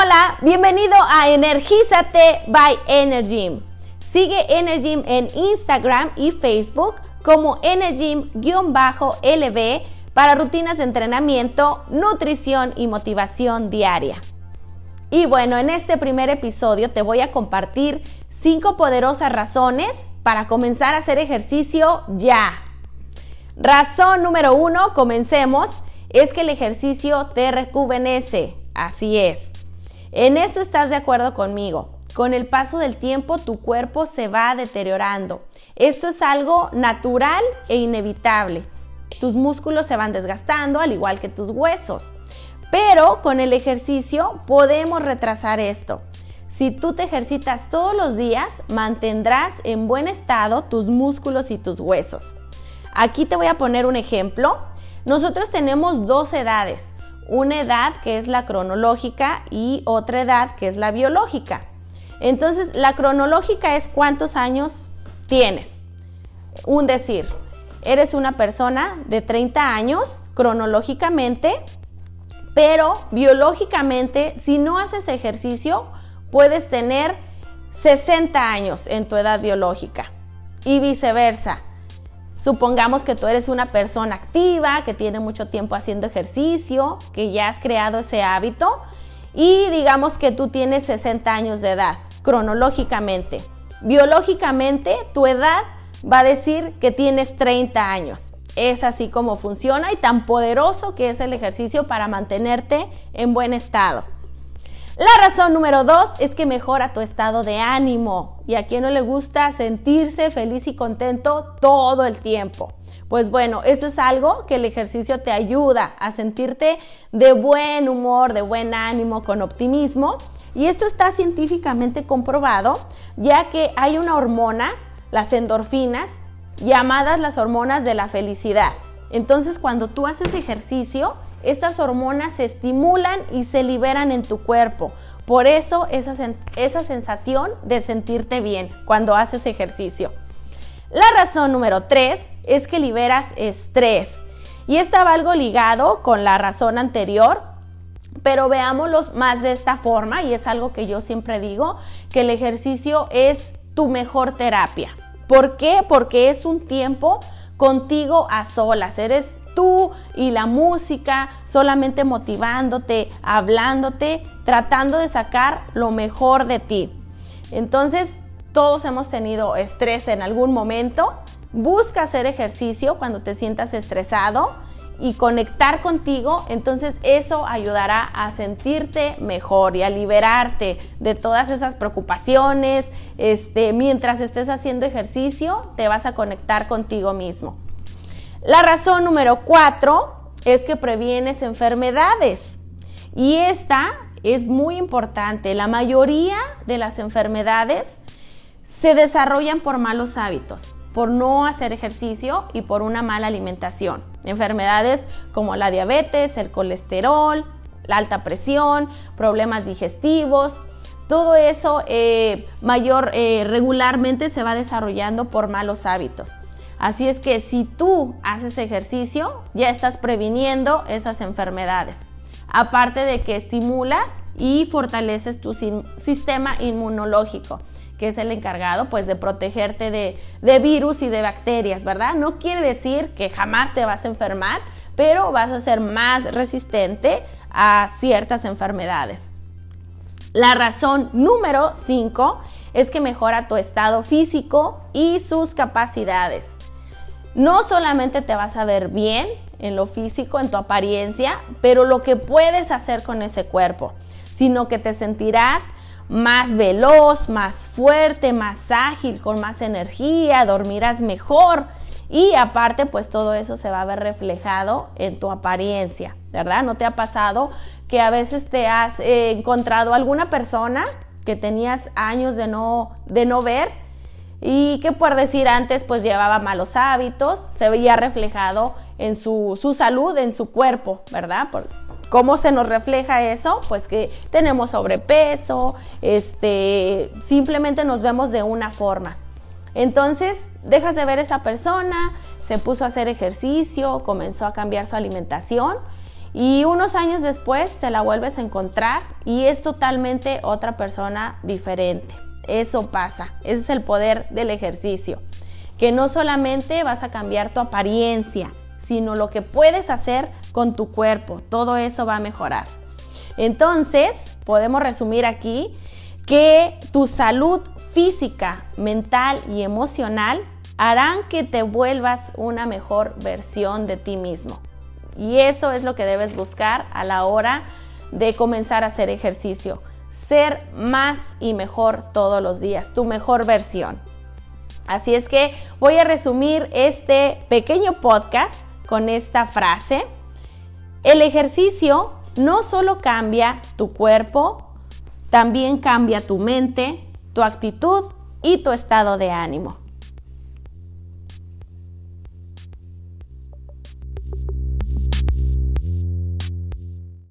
Hola, bienvenido a Energízate by Energym. Sigue Energym en Instagram y Facebook como Energym-LB para rutinas de entrenamiento, nutrición y motivación diaria. Y bueno, en este primer episodio te voy a compartir cinco poderosas razones para comenzar a hacer ejercicio ya. Razón número uno, comencemos, es que el ejercicio te rejuvenece. Así es. En esto estás de acuerdo conmigo. Con el paso del tiempo tu cuerpo se va deteriorando. Esto es algo natural e inevitable. Tus músculos se van desgastando al igual que tus huesos. Pero con el ejercicio podemos retrasar esto. Si tú te ejercitas todos los días, mantendrás en buen estado tus músculos y tus huesos. Aquí te voy a poner un ejemplo. Nosotros tenemos dos edades. Una edad que es la cronológica y otra edad que es la biológica. Entonces, la cronológica es cuántos años tienes. Un decir, eres una persona de 30 años cronológicamente pero biológicamente, si no haces ejercicio, puedes tener 60 años en tu edad biológica y viceversa. Supongamos que tú eres una persona activa, que tiene mucho tiempo haciendo ejercicio, que ya has creado ese hábito y digamos que tú tienes 60 años de edad, cronológicamente. Biológicamente, tu edad va a decir que tienes 30 años. Es así como funciona y tan poderoso que es el ejercicio para mantenerte en buen estado. La razón número dos es que mejora tu estado de ánimo y a quien no le gusta sentirse feliz y contento todo el tiempo. Pues bueno, esto es algo que el ejercicio te ayuda a sentirte de buen humor, de buen ánimo, con optimismo. Y esto está científicamente comprobado, ya que hay una hormona, las endorfinas, llamadas las hormonas de la felicidad. Entonces cuando tú haces ejercicio, estas hormonas se estimulan y se liberan en tu cuerpo. Por eso esa, esa sensación de sentirte bien cuando haces ejercicio. La razón número tres es que liberas estrés. Y estaba algo ligado con la razón anterior, pero veámoslo más de esta forma, y es algo que yo siempre digo, que el ejercicio es tu mejor terapia. ¿Por qué? Porque es un tiempo contigo a solas. Eres y la música solamente motivándote, hablándote, tratando de sacar lo mejor de ti. Entonces, todos hemos tenido estrés en algún momento. Busca hacer ejercicio cuando te sientas estresado y conectar contigo, entonces eso ayudará a sentirte mejor y a liberarte de todas esas preocupaciones. Este, mientras estés haciendo ejercicio, te vas a conectar contigo mismo. La razón número cuatro es que previenes enfermedades. Y esta es muy importante. La mayoría de las enfermedades se desarrollan por malos hábitos por no hacer ejercicio y por una mala alimentación. Enfermedades como la diabetes, el colesterol, la alta presión, problemas digestivos, todo eso eh, mayor eh, regularmente se va desarrollando por malos hábitos. Así es que si tú haces ejercicio, ya estás previniendo esas enfermedades. Aparte de que estimulas y fortaleces tu sistema inmunológico que es el encargado pues de protegerte de, de virus y de bacterias, ¿verdad? No quiere decir que jamás te vas a enfermar, pero vas a ser más resistente a ciertas enfermedades. La razón número 5 es que mejora tu estado físico y sus capacidades. No solamente te vas a ver bien en lo físico, en tu apariencia, pero lo que puedes hacer con ese cuerpo, sino que te sentirás más veloz, más fuerte, más ágil, con más energía, dormirás mejor y aparte pues todo eso se va a ver reflejado en tu apariencia, ¿verdad? ¿No te ha pasado que a veces te has eh, encontrado alguna persona que tenías años de no, de no ver y que por decir antes pues llevaba malos hábitos, se veía reflejado en su, su salud, en su cuerpo, ¿verdad? ¿Cómo se nos refleja eso? Pues que tenemos sobrepeso, este, simplemente nos vemos de una forma. Entonces, dejas de ver esa persona, se puso a hacer ejercicio, comenzó a cambiar su alimentación y unos años después te la vuelves a encontrar y es totalmente otra persona diferente. Eso pasa, ese es el poder del ejercicio, que no solamente vas a cambiar tu apariencia, sino lo que puedes hacer con tu cuerpo, todo eso va a mejorar. Entonces, podemos resumir aquí que tu salud física, mental y emocional harán que te vuelvas una mejor versión de ti mismo. Y eso es lo que debes buscar a la hora de comenzar a hacer ejercicio. Ser más y mejor todos los días, tu mejor versión. Así es que voy a resumir este pequeño podcast con esta frase. El ejercicio no solo cambia tu cuerpo, también cambia tu mente, tu actitud y tu estado de ánimo.